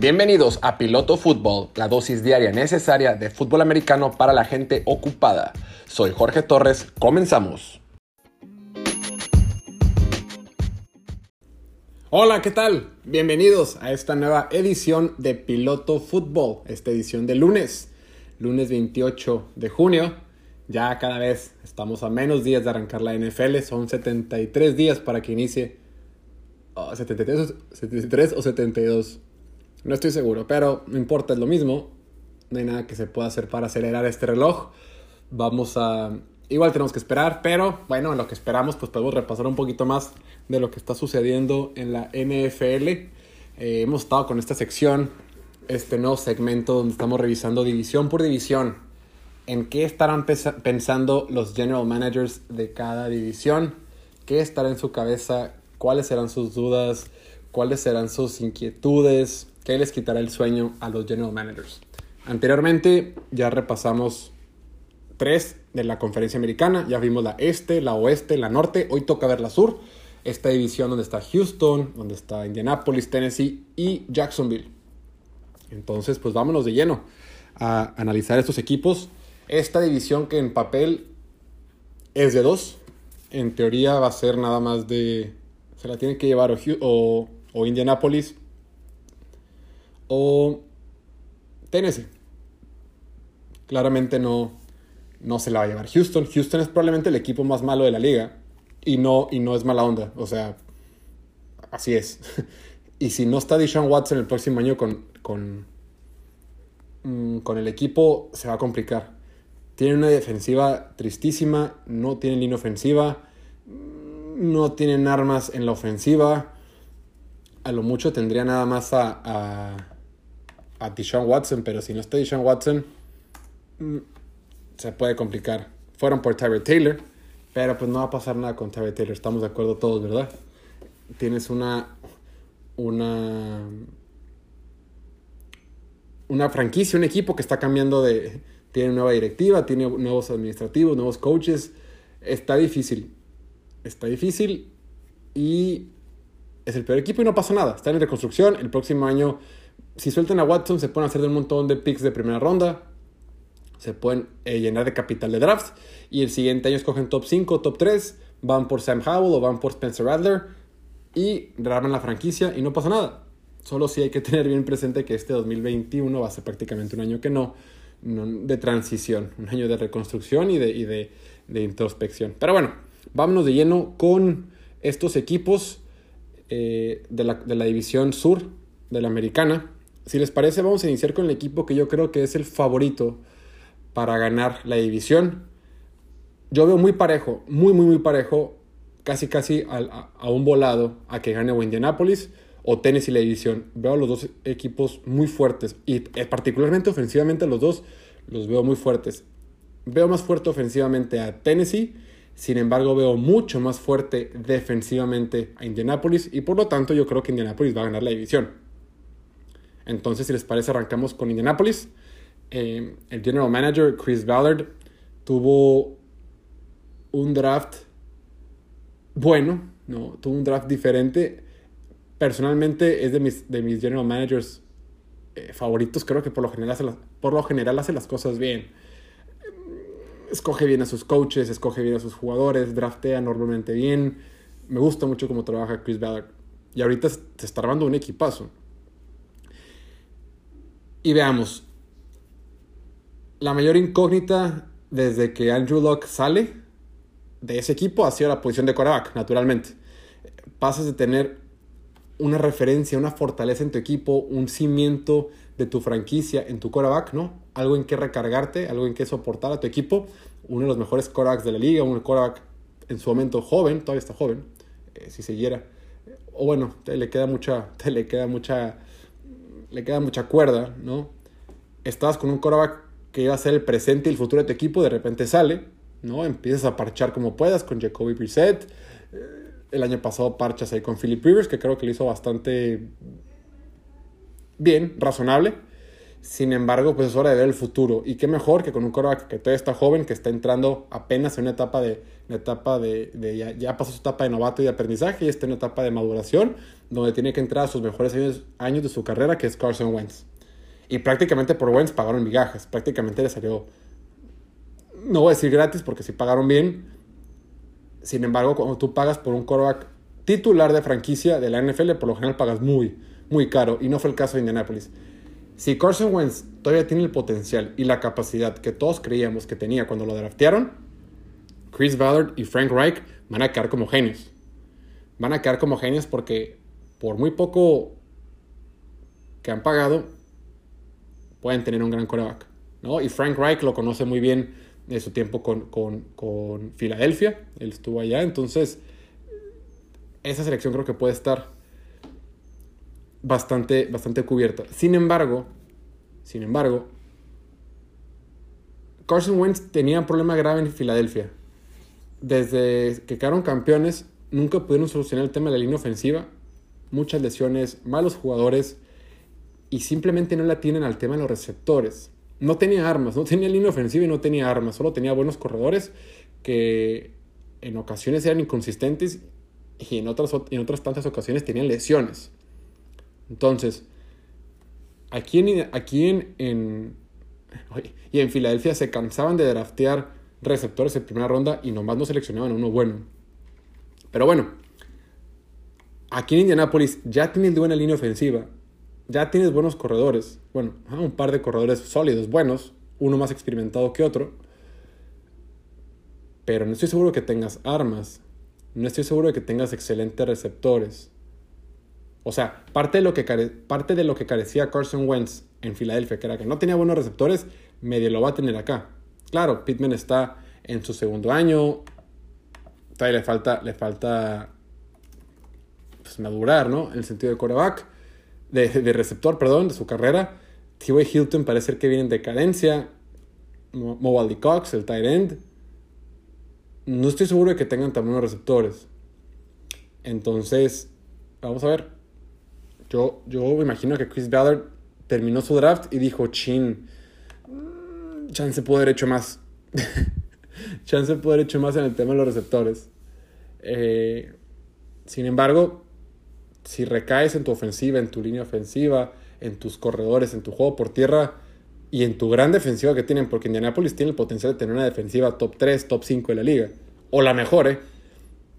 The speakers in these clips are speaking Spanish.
Bienvenidos a Piloto Fútbol, la dosis diaria necesaria de fútbol americano para la gente ocupada. Soy Jorge Torres, comenzamos. Hola, ¿qué tal? Bienvenidos a esta nueva edición de Piloto Fútbol, esta edición de lunes, lunes 28 de junio. Ya cada vez estamos a menos días de arrancar la NFL, son 73 días para que inicie. 73, 73 o 72 no estoy seguro, pero no importa, es lo mismo. No hay nada que se pueda hacer para acelerar este reloj. Vamos a... Igual tenemos que esperar, pero bueno, en lo que esperamos, pues podemos repasar un poquito más de lo que está sucediendo en la NFL. Eh, hemos estado con esta sección, este nuevo segmento donde estamos revisando división por división. En qué estarán pensando los general managers de cada división, qué estará en su cabeza, cuáles serán sus dudas, cuáles serán sus inquietudes, qué les quitará el sueño a los general managers. Anteriormente ya repasamos tres de la conferencia americana, ya vimos la este, la oeste, la norte, hoy toca ver la sur, esta división donde está Houston, donde está Indianapolis, Tennessee y Jacksonville. Entonces, pues vámonos de lleno a analizar estos equipos. Esta división que en papel es de dos, en teoría va a ser nada más de... Se la tiene que llevar o, o Indianapolis o Tennessee. Claramente no, no se la va a llevar Houston. Houston es probablemente el equipo más malo de la liga y no, y no es mala onda. O sea, así es. y si no está Deshaun Watson el próximo año con, con, mm, con el equipo, se va a complicar. Tienen una defensiva tristísima, no tienen línea ofensiva, no tienen armas en la ofensiva. A lo mucho tendría nada más a Deshaun Watson, pero si no está Deshaun Watson, mm, se puede complicar. Fueron por Tyree Taylor, pero pues no va a pasar nada con Tyree Taylor, estamos de acuerdo todos, ¿verdad? Tienes una una una franquicia, un equipo que está cambiando de tiene nueva directiva, tiene nuevos administrativos, nuevos coaches. Está difícil. Está difícil y es el peor equipo y no pasa nada. Está en reconstrucción. El próximo año si sueltan a Watson, se pueden hacer de un montón de picks de primera ronda. Se pueden eh, llenar de capital de drafts. Y el siguiente año escogen top 5, top 3. Van por Sam Howell o van por Spencer Radler. Y rearman la franquicia y no pasa nada. Solo sí hay que tener bien presente que este 2021 va a ser prácticamente un año que no, de transición, un año de reconstrucción y de, introspección. Pero bueno, vámonos de lleno con estos equipos eh, de, la, de la división sur de la americana. Si les parece, vamos a iniciar con el equipo que yo creo que es el favorito para ganar la división. Yo veo muy parejo, muy, muy, muy parejo, casi, casi a, un volado a que gane o Indianapolis o Tennessee la división. Veo a los dos equipos muy fuertes y eh, particularmente ofensivamente a los dos los veo muy fuertes. Veo más fuerte ofensivamente a Tennessee, sin embargo veo mucho más fuerte defensivamente a Indianapolis y por lo tanto yo creo que Indianapolis va a ganar la división. Entonces, si les parece, arrancamos con Indianapolis. Eh, el general manager, Chris Ballard, tuvo un draft bueno, ¿no? Tuvo un draft diferente. Personalmente es de mis, de mis general managers eh, favoritos. Creo que por lo, general hace las, por lo general hace las cosas bien. Escoge bien a sus coaches, escoge bien a sus jugadores, draftea normalmente bien. Me gusta mucho cómo trabaja Chris Ballard. Y ahorita se está armando un equipazo. Y veamos, la mayor incógnita desde que Andrew Locke sale de ese equipo ha sido la posición de quarterback, naturalmente. Pasas de tener una referencia, una fortaleza en tu equipo, un cimiento de tu franquicia en tu quarterback, ¿no? Algo en que recargarte, algo en que soportar a tu equipo. Uno de los mejores quarterbacks de la liga, un quarterback en su momento joven, todavía está joven, eh, si siguiera. O bueno, te le queda mucha, te le queda mucha le queda mucha cuerda, ¿no? Estabas con un coreback que iba a ser el presente y el futuro de tu equipo, de repente sale, ¿no? Empiezas a parchar como puedas con Jacoby Brissett. Eh, el año pasado parchas ahí con Philip Rivers, que creo que lo hizo bastante bien, razonable. Sin embargo, pues es hora de ver el futuro. Y qué mejor que con un quarterback que todavía está joven, que está entrando apenas en una etapa de, etapa de, ya, pasó su etapa de novato y de aprendizaje y está en una etapa de maduración, donde tiene que entrar a sus mejores años, años de su carrera, que es Carson Wentz. Y prácticamente por Wentz pagaron migajas. Prácticamente le salió, no voy a decir gratis porque si pagaron bien. Sin embargo, cuando tú pagas por un quarterback titular de franquicia de la NFL, por lo general pagas muy, muy caro. Y no fue el caso de Indianapolis. Si Carson Wentz todavía tiene el potencial y la capacidad que todos creíamos que tenía cuando lo draftearon, Chris Ballard y Frank Reich van a quedar como genios. Van a quedar como genios porque por muy poco que han pagado, pueden tener un gran coreback. ¿no? Y Frank Reich lo conoce muy bien de su tiempo con, con Filadelfia. Él estuvo allá. Entonces, esa selección creo que puede estar bastante, bastante cubierta. Sin embargo, sin embargo, Carson Wentz tenía un problema grave en Filadelfia. Desde que quedaron campeones, nunca pudieron solucionar el tema de la línea ofensiva. Muchas lesiones, malos jugadores y simplemente no la tienen al tema de los receptores. No tenía armas, no tenía línea ofensiva y no tenía armas, solo tenía buenos corredores que en ocasiones eran inconsistentes y en otras, en otras tantas ocasiones tenían lesiones. Entonces, aquí en, aquí en, y en Filadelfia se cansaban de draftear receptores en primera ronda y nomás no seleccionaban uno bueno. Pero bueno, aquí en Indianapolis ya tienes buena línea ofensiva, ya tienes buenos corredores, bueno, un par de corredores sólidos, buenos, uno más experimentado que otro, pero no estoy seguro que tengas armas, no estoy seguro de que tengas excelentes receptores. O sea, parte de, lo que parte de lo que carecía Carson Wentz en Filadelfia, que era que no tenía buenos receptores, medio lo va a tener acá. Claro, Pittman está en su segundo año, todavía le falta, le falta pues, madurar, ¿no? En el sentido de coreback, de, de receptor, perdón, de su carrera. T.Y. Hilton parece que viene en decadencia. Mobile Cox, el tight end. No estoy seguro de que tengan tan buenos receptores. Entonces, vamos a ver. Yo, yo me imagino que Chris Ballard terminó su draft y dijo, chin, chance puede haber hecho más. chance puede haber hecho más en el tema de los receptores. Eh, sin embargo, si recaes en tu ofensiva, en tu línea ofensiva, en tus corredores, en tu juego por tierra y en tu gran defensiva que tienen, porque Indianapolis tiene el potencial de tener una defensiva top 3, top 5 de la liga, o la mejor, ¿eh?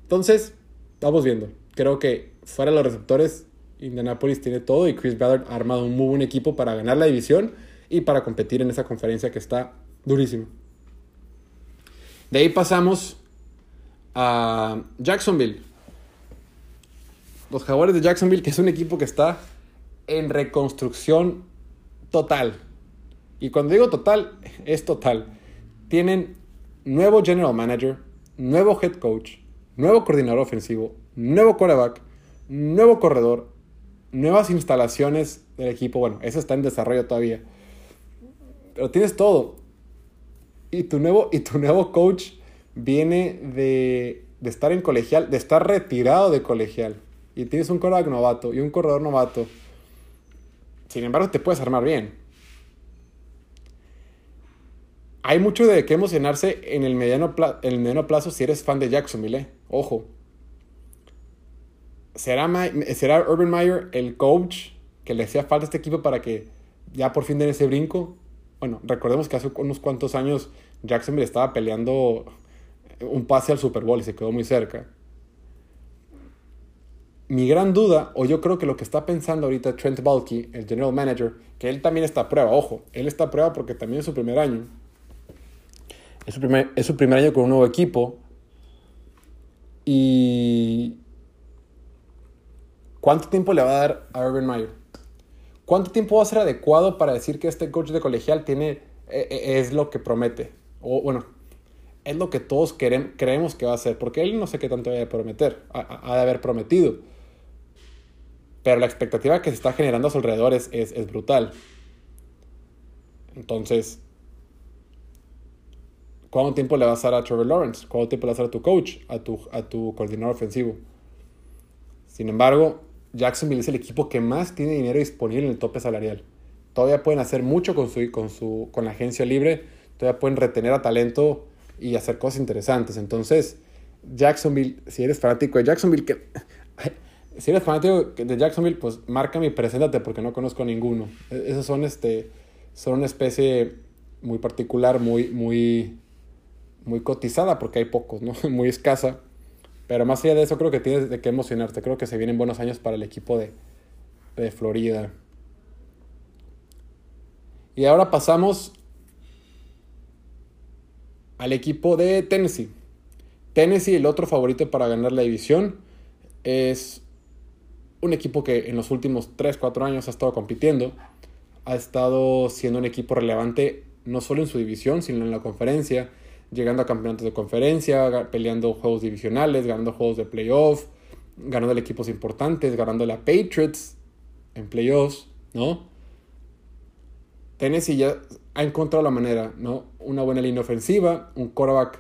Entonces, vamos viendo. Creo que fuera de los receptores, Indianapolis tiene todo y Chris Ballard ha armado un muy buen equipo para ganar la división y para competir en esa conferencia que está durísimo. De ahí pasamos a Jacksonville. Los Jaguares de Jacksonville, que es un equipo que está en reconstrucción total. Y cuando digo total, es total. Tienen nuevo general manager, nuevo head coach, nuevo coordinador ofensivo, nuevo quarterback, nuevo corredor, nuevas instalaciones del equipo. Bueno, eso está en desarrollo todavía. Pero tienes todo. Y tu nuevo, y tu nuevo coach viene de, de estar en colegial, de estar retirado de colegial. Y tienes un corredor novato y un corredor novato. Sin embargo, te puedes armar bien. Hay mucho de qué emocionarse en el mediano, en el mediano plazo si eres fan de Jacksonville. ¿eh? Ojo. ¿Será, ¿Será Urban Meyer el coach que le hacía falta a este equipo para que ya por fin den ese brinco? Bueno, recordemos que hace unos cuantos años Jacksonville estaba peleando un pase al Super Bowl y se quedó muy cerca. Mi gran duda, o yo creo que lo que está pensando ahorita Trent Balky, el general manager, que él también está a prueba, ojo, él está a prueba porque también es su primer año. Es su primer, es su primer año con un nuevo equipo. Y ¿Cuánto tiempo le va a dar a Urban Meyer? ¿Cuánto tiempo va a ser adecuado para decir que este coach de colegial tiene, e, e, es lo que promete? O bueno, es lo que todos creemos que va a hacer, porque él no sé qué tanto va a prometer, ha, de haber prometido. Pero la expectativa que se está generando a su alrededor es, es, brutal. Entonces, ¿cuánto tiempo le vas a dar a Trevor Lawrence? ¿Cuánto tiempo le vas a dar a tu coach, a tu, a tu coordinador ofensivo? Sin embargo, Jacksonville es el equipo que más tiene dinero disponible en el tope salarial. todavía pueden hacer mucho con su, con su con la agencia libre, todavía pueden retener a talento y hacer cosas interesantes. Entonces, Jacksonville, si eres fanático de Jacksonville, si eres fanático de Jacksonville, pues márcame y preséntate porque no conozco a ninguno. E, esos son este son una especie muy particular, muy muy muy cotizada porque hay pocos, ¿no? Muy escasa. Pero más allá de eso, creo que tienes de qué emocionarte. Creo que se vienen buenos años para el equipo de, de Florida. Y ahora pasamos al equipo de Tennessee. Tennessee, el otro favorito para ganar la división, es un equipo que en los últimos 3-4 años ha estado compitiendo. Ha estado siendo un equipo relevante no solo en su división, sino en la conferencia llegando a campeonatos de conferencia, peleando juegos divisionales, ganando juegos de playoff, ganando equipos importantes, ganando la Patriots en playoffs, ¿no? Tennessee ya ha encontrado la manera, ¿no? Una buena línea ofensiva, un quarterback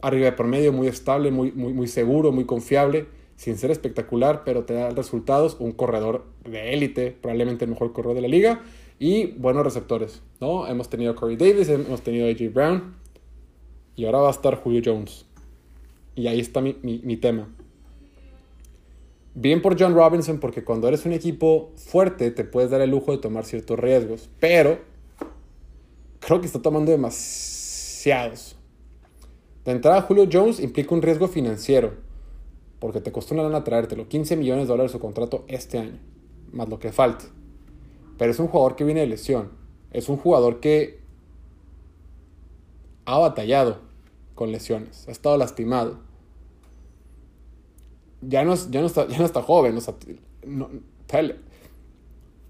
arriba de promedio, muy estable, muy, muy, muy seguro, muy confiable, sin ser espectacular, pero te da resultados, un corredor de élite, probablemente el mejor corredor de la liga, y buenos receptores, ¿no? Hemos tenido a Corey Davis, hemos tenido a AJ Brown, y ahora va a estar Julio Jones. Y ahí está mi, tema. Bien por John Robinson, porque cuando eres un equipo fuerte te puedes dar el lujo de tomar ciertos riesgos. Pero creo que está tomando demasiados. De entrada, Julio Jones implica un riesgo financiero, porque te costó una lana traértelo. 15 millones de dólares su contrato este año, más lo que falte. Pero es un jugador que viene de lesión. Es un jugador que ha batallado con lesiones, ha estado lastimado. Ya no, ya no, está, ya no está joven, no,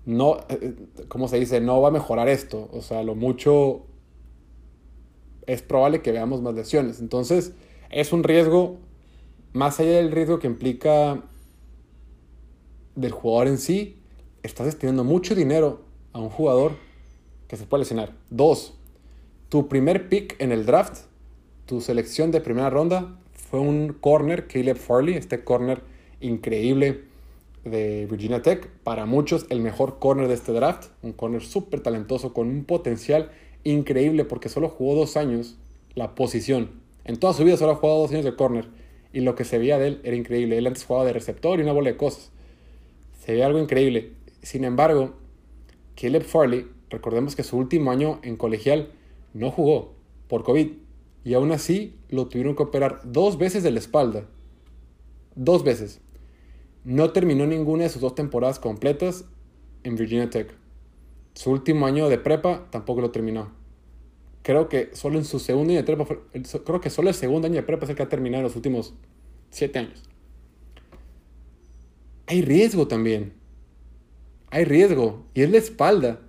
no, eh, ¿cómo se dice? No va a mejorar esto. O sea, lo mucho es probable que veamos más lesiones. Entonces, es un riesgo, más allá del riesgo que implica del jugador en sí, estás destinando mucho dinero a un jugador que se puede lesionar. Dos, tu primer pick en el draft, tu selección de primera ronda, fue un corner, Caleb Farley, este corner increíble de Virginia Tech. Para muchos, el mejor corner de este draft. Un corner súper talentoso, con un potencial increíble, porque solo jugó dos años la posición. En toda su vida solo ha jugado dos años de corner. Y lo que se veía de él era increíble. Él antes jugaba de receptor y una bola de cosas. Se veía algo increíble. Sin embargo, Caleb Farley, recordemos que su último año en colegial no jugó por COVID y aún así lo tuvieron que operar dos veces de la espalda. Dos veces. No terminó ninguna de sus dos temporadas completas en Virginia Tech. Su último año de prepa tampoco lo terminó. Creo que solo en su segundo año de prepa, creo que solo el segundo año de prepa es el que ha terminado en los últimos siete años. Hay riesgo también. Hay riesgo. Y es la espalda.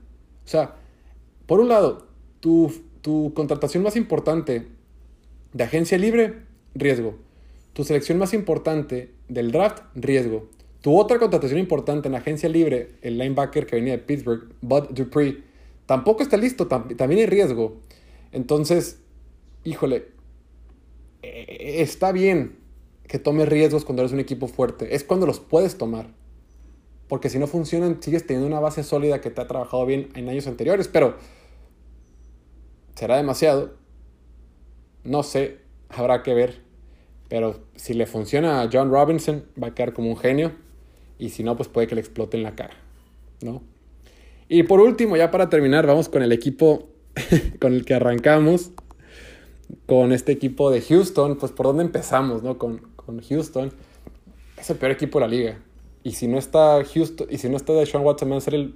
O sea, por un lado, tu tu contratación más importante de agencia libre, riesgo. Tu selección más importante del draft, riesgo. Tu otra contratación importante en agencia libre, el linebacker que venía de Pittsburgh, Bud Dupree, tampoco está listo, también hay riesgo. Entonces, híjole, eh, está bien que tomes riesgos cuando eres un equipo fuerte. Es cuando los puedes tomar. Porque si no funcionan, sigues teniendo una base sólida que te ha trabajado bien en años anteriores. Pero ¿Será demasiado? No sé, habrá que ver. Pero si le funciona a John Robinson, va a quedar como un genio. Y si no, pues puede que le explote en la cara. ¿No? Y por último, ya para terminar, vamos con el equipo con el que arrancamos. Con este equipo de Houston. Pues por dónde empezamos, ¿no? Con, con Houston. Es el peor equipo de la liga. Y si no está Houston, y si no está Deshaun Watson, va a ser el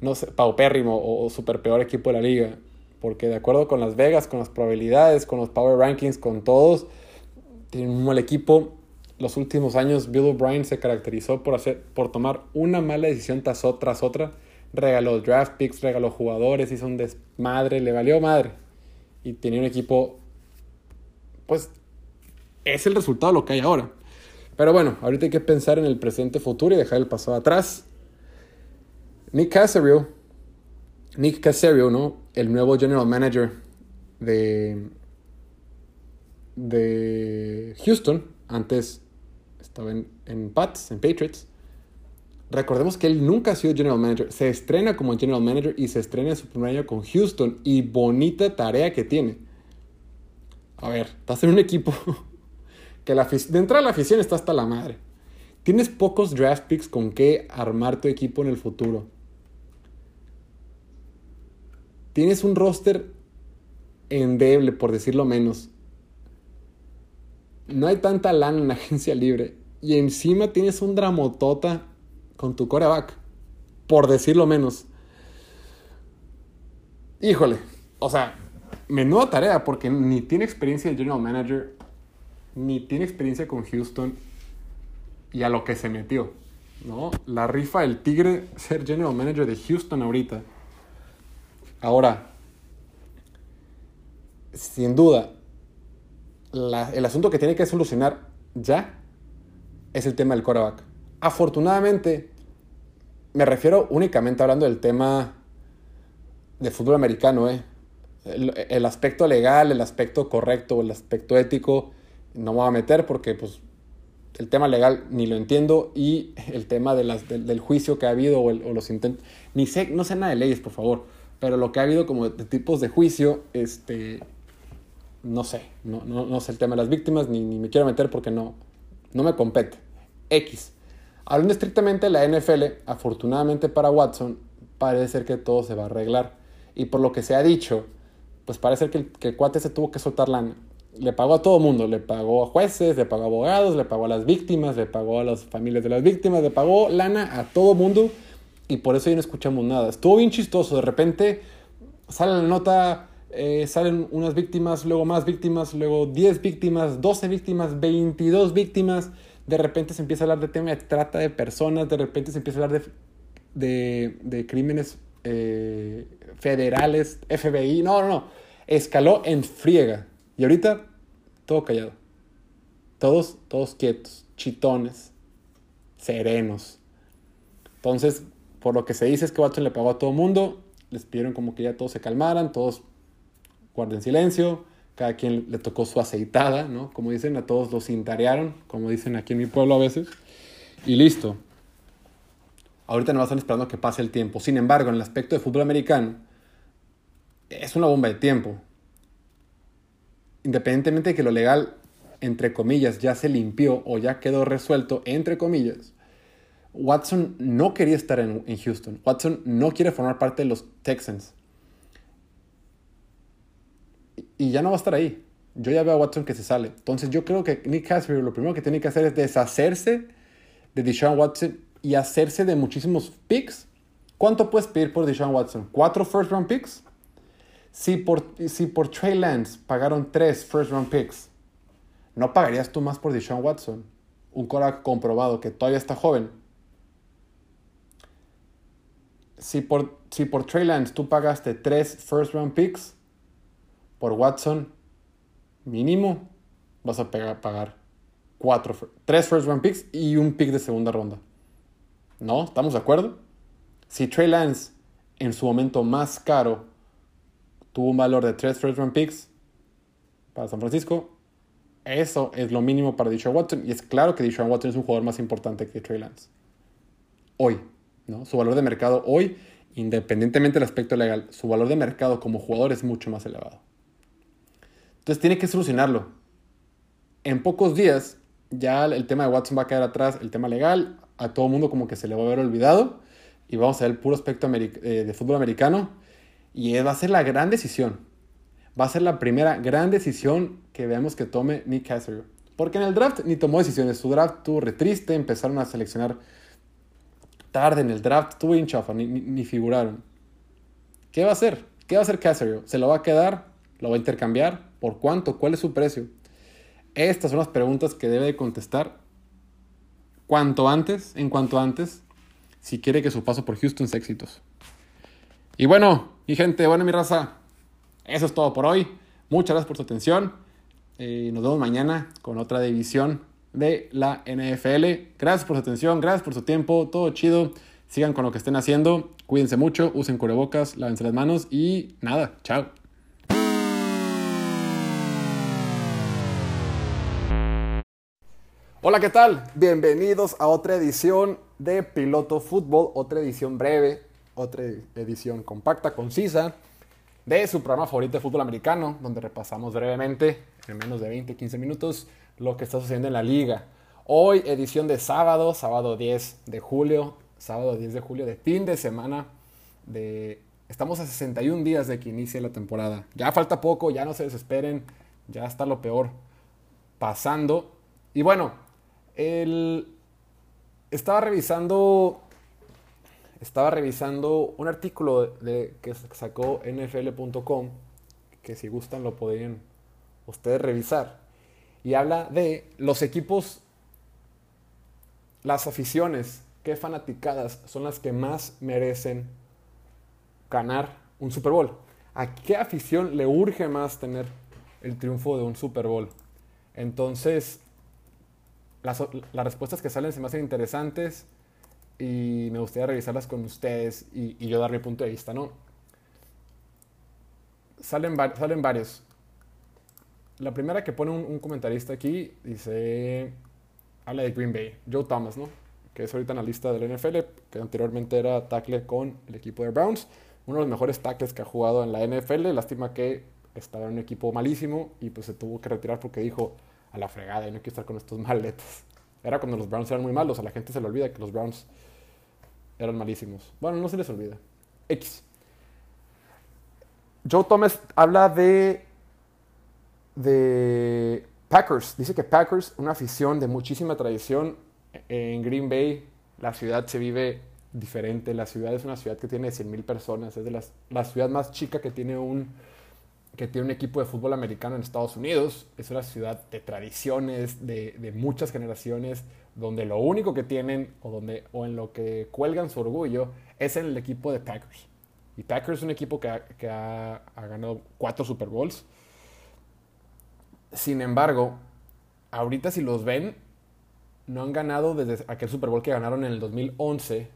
no sé, paupérrimo o, super peor equipo de la liga. Porque de acuerdo con Las Vegas, con las probabilidades, con los power rankings, con todos, tienen un mal equipo. Los últimos años Bill O'Brien se caracterizó por, hacer, por tomar una mala decisión tras, tras otra. Regaló draft picks, regaló jugadores, hizo un desmadre, le valió madre. Y tenía un equipo, pues es el resultado lo que hay ahora. Pero bueno, ahorita hay que pensar en el presente futuro y dejar el pasado atrás. Nick Casario, Nick Casario, ¿no? El nuevo general manager de, de Houston, antes estaba en, en Pats, en Patriots, recordemos que él nunca ha sido general manager. Se estrena como general manager y se estrena en su primer año con Houston. Y bonita tarea que tiene. A ver, estás en un equipo que la de entrada la afición está hasta la madre. Tienes pocos draft picks con que armar tu equipo en el futuro. Tienes un roster endeble, por decirlo menos. No hay tanta lana en la agencia libre. Y encima tienes un dramotota con tu coreback. Por decirlo menos. Híjole. O sea, menuda tarea porque ni tiene experiencia de general manager, ni tiene experiencia con Houston y a lo que se metió. ¿no? La rifa del Tigre ser general manager de Houston ahorita. Ahora, sin duda, el asunto que tiene que solucionar ya es el tema del quarterback. Afortunadamente, me refiero únicamente hablando del tema de fútbol americano, ¿eh? el, aspecto legal, el aspecto correcto, el aspecto ético, no me voy a meter porque pues, el tema legal ni lo entiendo y el tema de las, del juicio que ha habido o, los intentos, ni sé, no sé nada de leyes, por favor, pero lo que ha habido como de tipos de juicio, este, no sé, no, no, sé el tema de las víctimas, ni, ni, me quiero meter porque no, no me compete. X. Hablando estrictamente de la NFL, afortunadamente para Watson, parece ser que todo se va a arreglar. Y por lo que se ha dicho, pues parece que el, que el cuate se tuvo que soltar lana. Le pagó a todo mundo, le pagó a jueces, le pagó a abogados, le pagó a las víctimas, le pagó a las familias de las víctimas, le pagó lana a todo mundo y por eso ya no escuchamos nada. Estuvo bien chistoso, de repente sale la nota, eh, salen unas víctimas, luego más víctimas, luego 10 víctimas, 12 víctimas, 22 víctimas, de repente se empieza a hablar de tema de trata de personas, de repente se empieza a hablar de, de, de crímenes eh, federales, FBI, no, no, no, escaló en friega. Y ahorita, todo callado. Todos, todos quietos, chitones, serenos. Entonces, por lo que se dice es que Watson le pagó a todo mundo, les pidieron como que ya todos se calmaran, todos guarden silencio, cada quien le tocó su aceitada, ¿no? Como dicen, a todos los cintarearon, como dicen aquí en mi pueblo a veces, y listo. Ahorita no están esperando que pase el tiempo. Sin embargo, en el aspecto de fútbol americano, es una bomba de tiempo. Independientemente de que lo legal, entre comillas, ya se limpió o ya quedó resuelto, entre comillas, Watson no quería estar en, Houston. Watson no quiere formar parte de los Texans. Y ya no va a estar ahí. Yo ya veo a Watson que se sale. Entonces yo creo que Nick Cassidy lo primero que tiene que hacer es deshacerse de Deshaun Watson y hacerse de muchísimos picks. ¿Cuánto puedes pedir por Deshaun Watson? ¿Cuatro first round picks? Si por, si por Trey Lance pagaron tres first round picks, ¿no pagarías tú más por Deshaun Watson? Un Cora comprobado que todavía está joven. Si por, si por Trey Lance tú pagaste tres first round picks, por Watson, mínimo vas a pagar cuatro, tres first round picks y un pick de segunda ronda. ¿No? ¿Estamos de acuerdo? Si Trey Lance en su momento más caro tuvo un valor de 3 first round picks para San Francisco, eso es lo mínimo para Deshaun Watson. Y es claro que Deshaun Watson es un jugador más importante que Trey Lance. Hoy, ¿no? Su valor de mercado hoy, independientemente del aspecto legal, su valor de mercado como jugador es mucho más elevado. Entonces tiene que solucionarlo. En pocos días ya el tema de Watson va a quedar atrás, el tema legal, a todo mundo como que se le va a haber olvidado y vamos a ver el puro aspecto eh, de fútbol americano y va a ser la gran decisión. Va a ser la primera gran decisión que veamos que tome Nick Cassidy. Porque en el draft ni tomó decisiones. Su draft estuvo re triste, empezaron a seleccionar tarde en el draft, estuvo hinchafa, ni, ni, figuraron. ¿Qué va a hacer? ¿Qué va a hacer Cassidy? ¿Se lo va a quedar? ¿Lo va a intercambiar? ¿Por cuánto? ¿Cuál es su precio? Estas son las preguntas que debe contestar cuanto antes, en cuanto antes, si quiere que su paso por Houston sea éxitos. Y bueno, mi gente, bueno, mi raza, eso es todo por hoy. Muchas gracias por su atención. Eh, nos vemos mañana con otra división de la NFL. Gracias por su atención, gracias por su tiempo, todo chido. Sigan con lo que estén haciendo, cuídense mucho, usen cubrebocas, lávense las manos y nada, chao. Hola, ¿qué tal? Bienvenidos a otra edición de Piloto Fútbol, otra edición breve, otra edición compacta, concisa, de su programa favorito de fútbol americano, donde repasamos brevemente, en menos de 20, 15 minutos, lo que está sucediendo en la liga. Hoy, edición de sábado, sábado 10 de julio, sábado 10 de julio de fin de semana. De... Estamos a 61 días de que inicie la temporada. Ya falta poco, ya no se desesperen, ya está lo peor pasando. Y bueno, el, estaba revisando estaba revisando un artículo de, que sacó nfl.com, que si gustan lo podrían ustedes revisar, y habla de los equipos, las aficiones, qué fanaticadas son las que más merecen ganar un Super Bowl. ¿A qué afición le urge más tener el triunfo de un Super Bowl? Entonces, las, respuestas que salen se me hacen interesantes y me gustaría revisarlas con ustedes y, yo dar mi punto de vista, ¿no? Salen, salen varios. La primera que pone un, comentarista aquí dice, habla de Green Bay, Joe Thomas, ¿no? Que es ahorita en la lista del NFL, que anteriormente era tackle con el equipo de Browns, uno de los mejores tackles que ha jugado en la NFL, lástima que estaba en un equipo malísimo y pues se tuvo que retirar porque dijo, a la fregada y no quiero estar con estos maletos. Era cuando los Browns eran muy malos, a la gente se le olvida que los Browns eran malísimos. Bueno, no se les olvida. X. Joe Thomas habla de, de Packers. Dice que Packers, una afición de muchísima tradición en Green Bay, la ciudad se vive diferente. La ciudad es una ciudad que tiene 100.000 personas. Es de las, la ciudad más chica que tiene un que tiene un equipo de fútbol americano en Estados Unidos. Es una ciudad de tradiciones, de, muchas generaciones, donde lo único que tienen o, donde, o en lo que cuelgan su orgullo es en el equipo de Packers. Y Packers es un equipo que ha, ganado cuatro Super Bowls. Sin embargo, ahorita si los ven, no han ganado desde aquel Super Bowl que ganaron en el 2011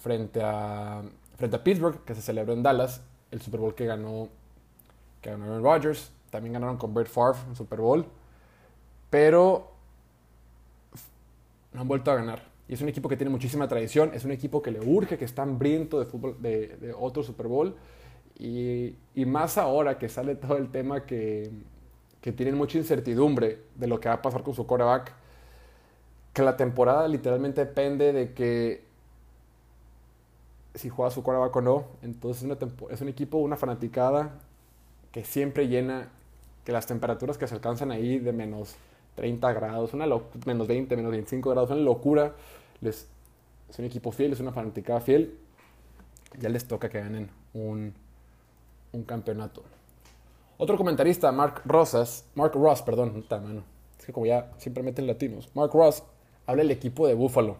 frente a, frente a Pittsburgh, que se celebró en Dallas, el Super Bowl que ganó que ganaron Rodgers, también ganaron con Brett Favre en Super Bowl, pero no han vuelto a ganar. Y es un equipo que tiene muchísima tradición, es un equipo que le urge, que está hambriento de fútbol, de, otro Super Bowl. Y, más ahora que sale todo el tema que, que tienen mucha incertidumbre de lo que va a pasar con su quarterback, que la temporada literalmente depende de que si juega su quarterback o no. Entonces es un equipo, una fanaticada que siempre llena, que las temperaturas que se alcanzan ahí de menos 30 grados, una menos 20, menos 25 grados, una locura. Es un equipo fiel, es una fanaticada fiel. Ya les toca que ganen un, un campeonato. Otro comentarista, Mark Rosas, Mark Ross, perdón, mano. Es que como ya siempre meten latinos. Mark Ross habla del equipo de Buffalo.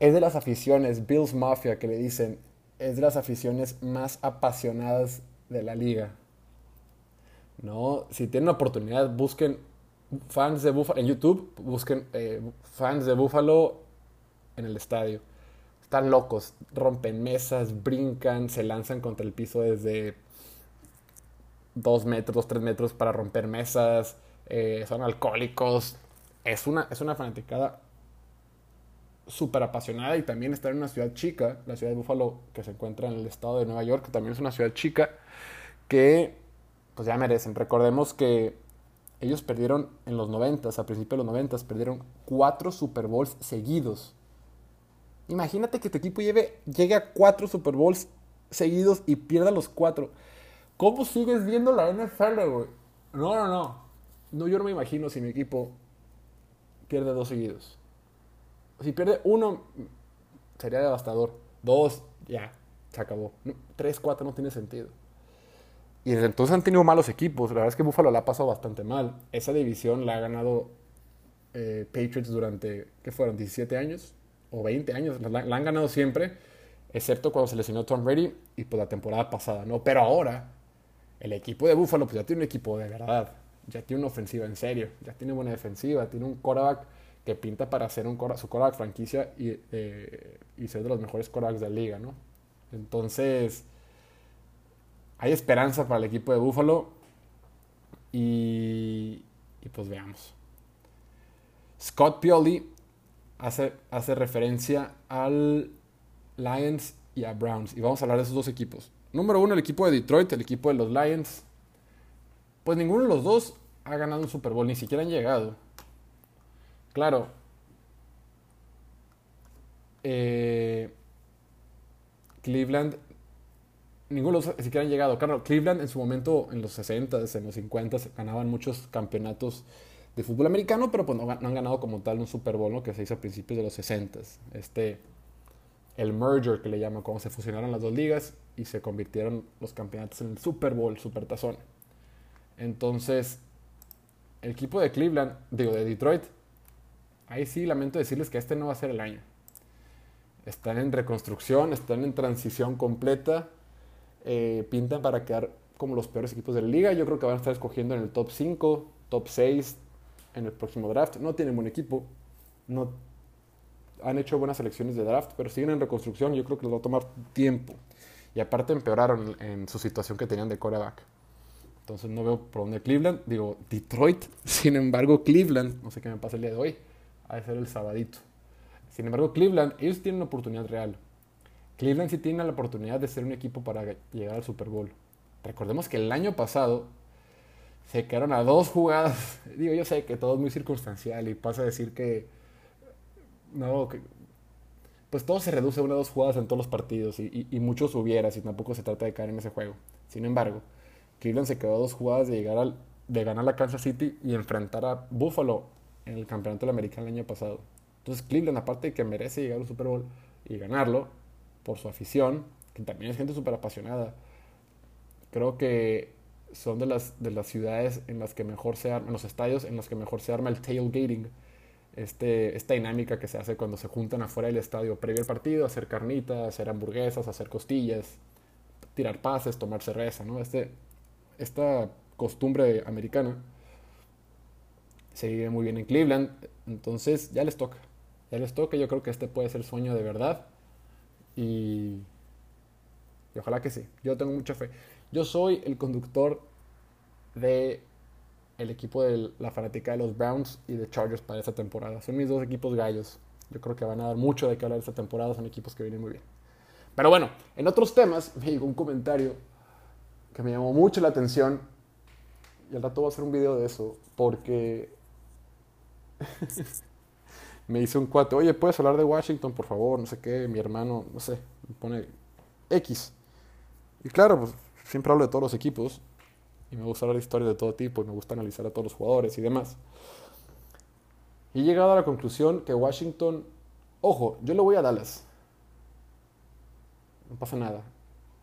Es de las aficiones, Bills Mafia, que le dicen, es de las aficiones más apasionadas de la liga. ¿No? Si tienen oportunidad, busquen fans de Buffalo en YouTube, busquen eh, fans de Buffalo en el estadio. Están locos, rompen mesas, brincan, se lanzan contra el piso desde dos metros, tres metros para romper mesas, eh, son alcohólicos. Es una, es una fanaticada súper apasionada y también estar en una ciudad chica, la ciudad de Buffalo, que se encuentra en el estado de Nueva York, que también es una ciudad chica, que pues ya merecen. Recordemos que ellos perdieron en los 90, a principios de los 90, perdieron cuatro Super Bowls seguidos. Imagínate que tu equipo lleve, llegue a cuatro Super Bowls seguidos y pierda los cuatro. ¿Cómo sigues viendo la NFL, güey? No, no, no. No, yo no me imagino si mi equipo pierde dos seguidos. Si pierde uno, sería devastador. Dos, ya, se acabó. tres, cuatro no tiene sentido. Y desde entonces han tenido malos equipos. La verdad es que Buffalo la ha pasado bastante mal. Esa división la ha ganado eh, Patriots durante, ¿qué fueron? ¿17 años? ¿O 20 años? La, han ganado siempre, excepto cuando se lesionó Tom Brady y pues la temporada pasada, ¿no? Pero ahora, el equipo de Buffalo pues ya tiene un equipo de verdad. Ya tiene una ofensiva en serio. Ya tiene buena defensiva. Tiene un quarterback que pinta para ser un su quarterback franquicia y, eh, y, ser de los mejores quarterbacks de la liga, ¿no? Entonces, hay esperanza para el equipo de Buffalo y, pues veamos. Scott Pioli hace, hace referencia al Lions y a Browns. Y vamos a hablar de esos dos equipos. Número uno, el equipo de Detroit, el equipo de los Lions. Pues ninguno de los dos ha ganado un Super Bowl, ni siquiera han llegado. Claro. Eh, Cleveland, ninguno de los dos siquiera han llegado. Claro, Cleveland en su momento, en los 60s, en los 50s, ganaban muchos campeonatos de fútbol americano, pero pues no, han ganado como tal un Super Bowl, que se hizo a principios de los 60s. Este, el merger que le llaman, cuando se fusionaron las dos ligas y se convirtieron los campeonatos en el Super Bowl, Super Tazón. Entonces, el equipo de Cleveland, digo, de Detroit, ahí sí lamento decirles que este no va a ser el año. Están en reconstrucción, están en transición completa, eh, pintan para quedar como los peores equipos de la liga. Yo creo que van a estar escogiendo en el top 5, top 6 en el próximo draft. No tienen buen equipo, no han hecho buenas selecciones de draft, pero siguen en reconstrucción. Yo creo que les va a tomar tiempo. Y aparte empeoraron en su situación que tenían de coreback. Entonces no veo por dónde Cleveland. Digo, Detroit. Sin embargo, Cleveland, no sé qué me pasa el día de hoy, a ser el sabadito. Sin embargo, Cleveland, ellos tienen una oportunidad real. Cleveland sí tiene la oportunidad de ser un equipo para llegar al Super Bowl. Recordemos que el año pasado se quedaron a dos jugadas. Digo, yo sé que todo es muy circunstancial y pasa a decir que no, pues todo se reduce a una o dos jugadas en todos los partidos y, muchos hubieras y tampoco se trata de caer en ese juego. Sin embargo, Cleveland se quedó dos jugadas de llegar al, de ganar la Kansas City y enfrentar a Buffalo en el campeonato americano el año pasado. Entonces Cleveland, aparte de que merece llegar al Super Bowl y ganarlo por su afición, que también es gente súper apasionada, creo que son de las, de las ciudades en las que mejor se arma, los estadios en los que mejor se arma el tailgating este, esta dinámica que se hace cuando se juntan afuera del estadio previo al partido, hacer carnitas, hacer hamburguesas, hacer costillas, tirar pases, tomar cerveza, ¿no? Este, esta costumbre americana se vive muy bien en Cleveland, entonces ya les toca, ya les toca, yo creo que este puede ser sueño de verdad y, y ojalá que sí, yo tengo mucha fe. Yo soy el conductor de el equipo de la fanática de los Browns y de Chargers para esta temporada. Son mis dos equipos gallos. Yo creo que van a dar mucho de qué hablar esta temporada. Son equipos que vienen muy bien. Pero bueno, en otros temas me llegó un comentario que me llamó mucho la atención. Y al rato voy a hacer un video de eso. Porque me hizo un cuate. Oye, ¿puedes hablar de Washington, por favor? No sé qué. Mi hermano, no sé, me pone X. Y claro, pues siempre hablo de todos los equipos y me gusta hablar de historias de todo tipo y me gusta analizar a todos los jugadores y demás. Y he llegado a la conclusión que Washington, ojo, yo le voy a Dallas. No pasa nada.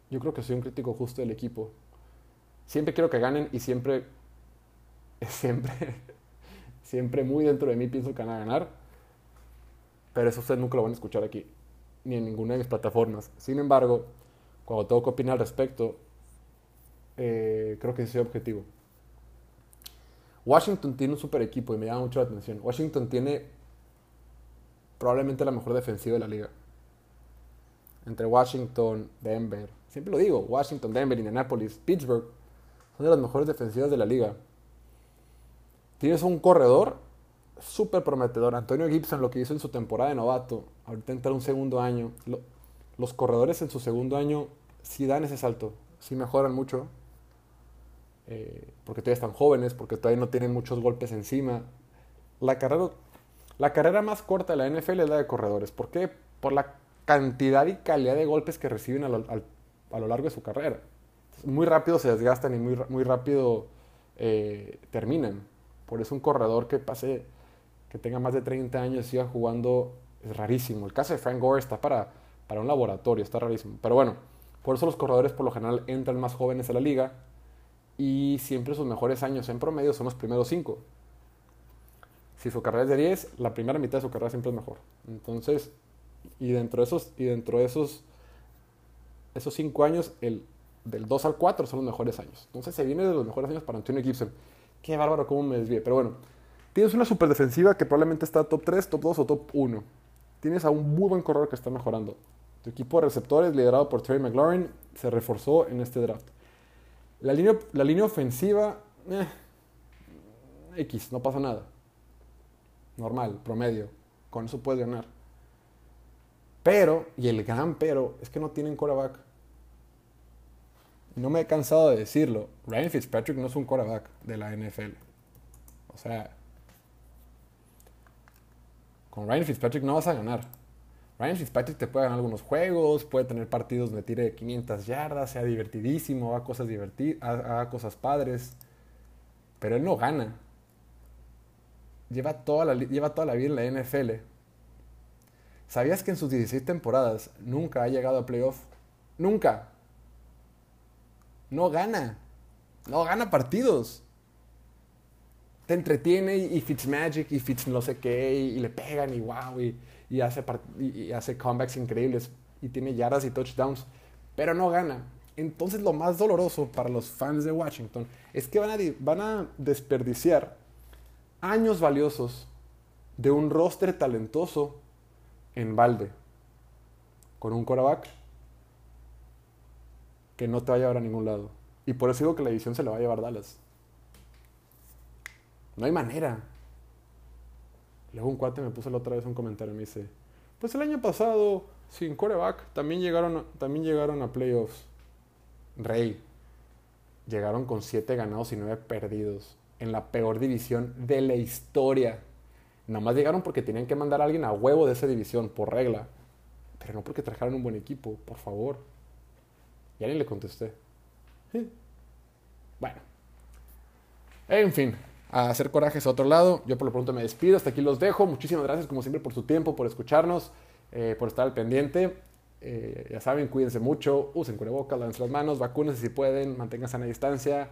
Yo creo que soy un crítico justo del equipo. Siempre quiero que ganen y siempre, siempre, siempre muy dentro de mí pienso que van a ganar. Pero eso ustedes nunca lo van a escuchar aquí, ni en ninguna de mis plataformas. Sin embargo, cuando tengo que opinar al respecto, eh, creo que el objetivo. Washington tiene un super equipo y me llama mucho la atención. Washington tiene probablemente la mejor defensiva de la liga. Entre Washington, Denver, siempre lo digo, Washington, Denver, Indianapolis, Pittsburgh, son de las mejores defensivas de la liga. Tienes un corredor súper prometedor. Antonio Gibson, lo que hizo en su temporada de novato, ahorita entra un segundo año. los corredores en su segundo año sí dan ese salto, sí mejoran mucho. Eh, porque todavía están jóvenes, porque todavía no tienen muchos golpes encima. La carrera, más corta de la NFL es la de corredores. ¿Por qué? Por la cantidad y calidad de golpes que reciben a lo, largo de su carrera. Muy rápido se desgastan y muy, muy rápido eh, terminan. Por eso un corredor que pase, que tenga más de 30 años y siga jugando es rarísimo. El caso de Frank Gore está para, para un laboratorio, está rarísimo. Pero bueno, por eso los corredores por lo general entran más jóvenes a la liga y siempre sus mejores años en promedio son los primeros cinco. Si su carrera es de 10, la primera mitad de su carrera siempre es mejor. Entonces, y dentro de esos, y dentro de esos, esos años, el, del 2 al 4 son los mejores años. Entonces se viene de los mejores años para Antonio Gibson. Qué bárbaro cómo me desvíe. Pero bueno, tienes una super defensiva que probablemente está top 3, top 2 o top 1. Tienes a un muy buen corredor que está mejorando. Tu equipo de receptores, liderado por Terry McLaurin, se reforzó en este draft. La línea, la línea ofensiva, eh, X, no pasa nada. Normal, promedio. Con eso puedes ganar. Pero, y el gran pero, es que no tienen quarterback. No me he cansado de decirlo. Ryan Fitzpatrick no es un quarterback de la NFL. O sea, con Ryan Fitzpatrick no vas a ganar. Ryan Fitzpatrick te puede ganar algunos juegos, puede tener partidos donde tire 500 yardas, sea divertidísimo, haga cosas, haga cosas padres. Pero él no gana. Lleva toda, la, lleva toda la vida en la NFL. ¿Sabías que en sus 16 temporadas nunca ha llegado a playoff? Nunca. No gana. No gana partidos. Te entretiene y, Fitzmagic y Fitz no sé qué y, le pegan y wow y, hace, y hace comebacks increíbles y tiene yardas y touchdowns. Pero no gana. Entonces lo más doloroso para los fans de Washington es que van a, van a desperdiciar años valiosos de un roster talentoso en balde con un quarterback que no te va a llevar a ningún lado. Y por eso digo que la edición se la va a llevar Dallas. No hay manera. Luego un cuate me puso la otra vez un comentario y me dice, pues el año pasado, sin quarterback, también llegaron, también llegaron a playoffs. Rey, llegaron con 7 ganados y 9 perdidos en la peor división de la historia. Nada más llegaron porque tenían que mandar a alguien a huevo de esa división, por regla. Pero no porque trajeron un buen equipo, por favor. Y alguien le contesté. Bueno. En fin, a hacer corajes a otro lado. Yo por lo pronto me despido. Hasta aquí los dejo. Muchísimas gracias como siempre por su tiempo, por escucharnos, eh, por estar al pendiente. Eh, ya saben, cuídense mucho, usen cubrebocas, lávense las manos, vacúnense si pueden, manténganse a distancia.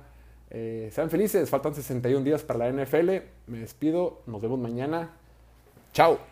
Eh, sean felices, faltan 61 días para la NFL. Me despido, nos vemos mañana. Chao.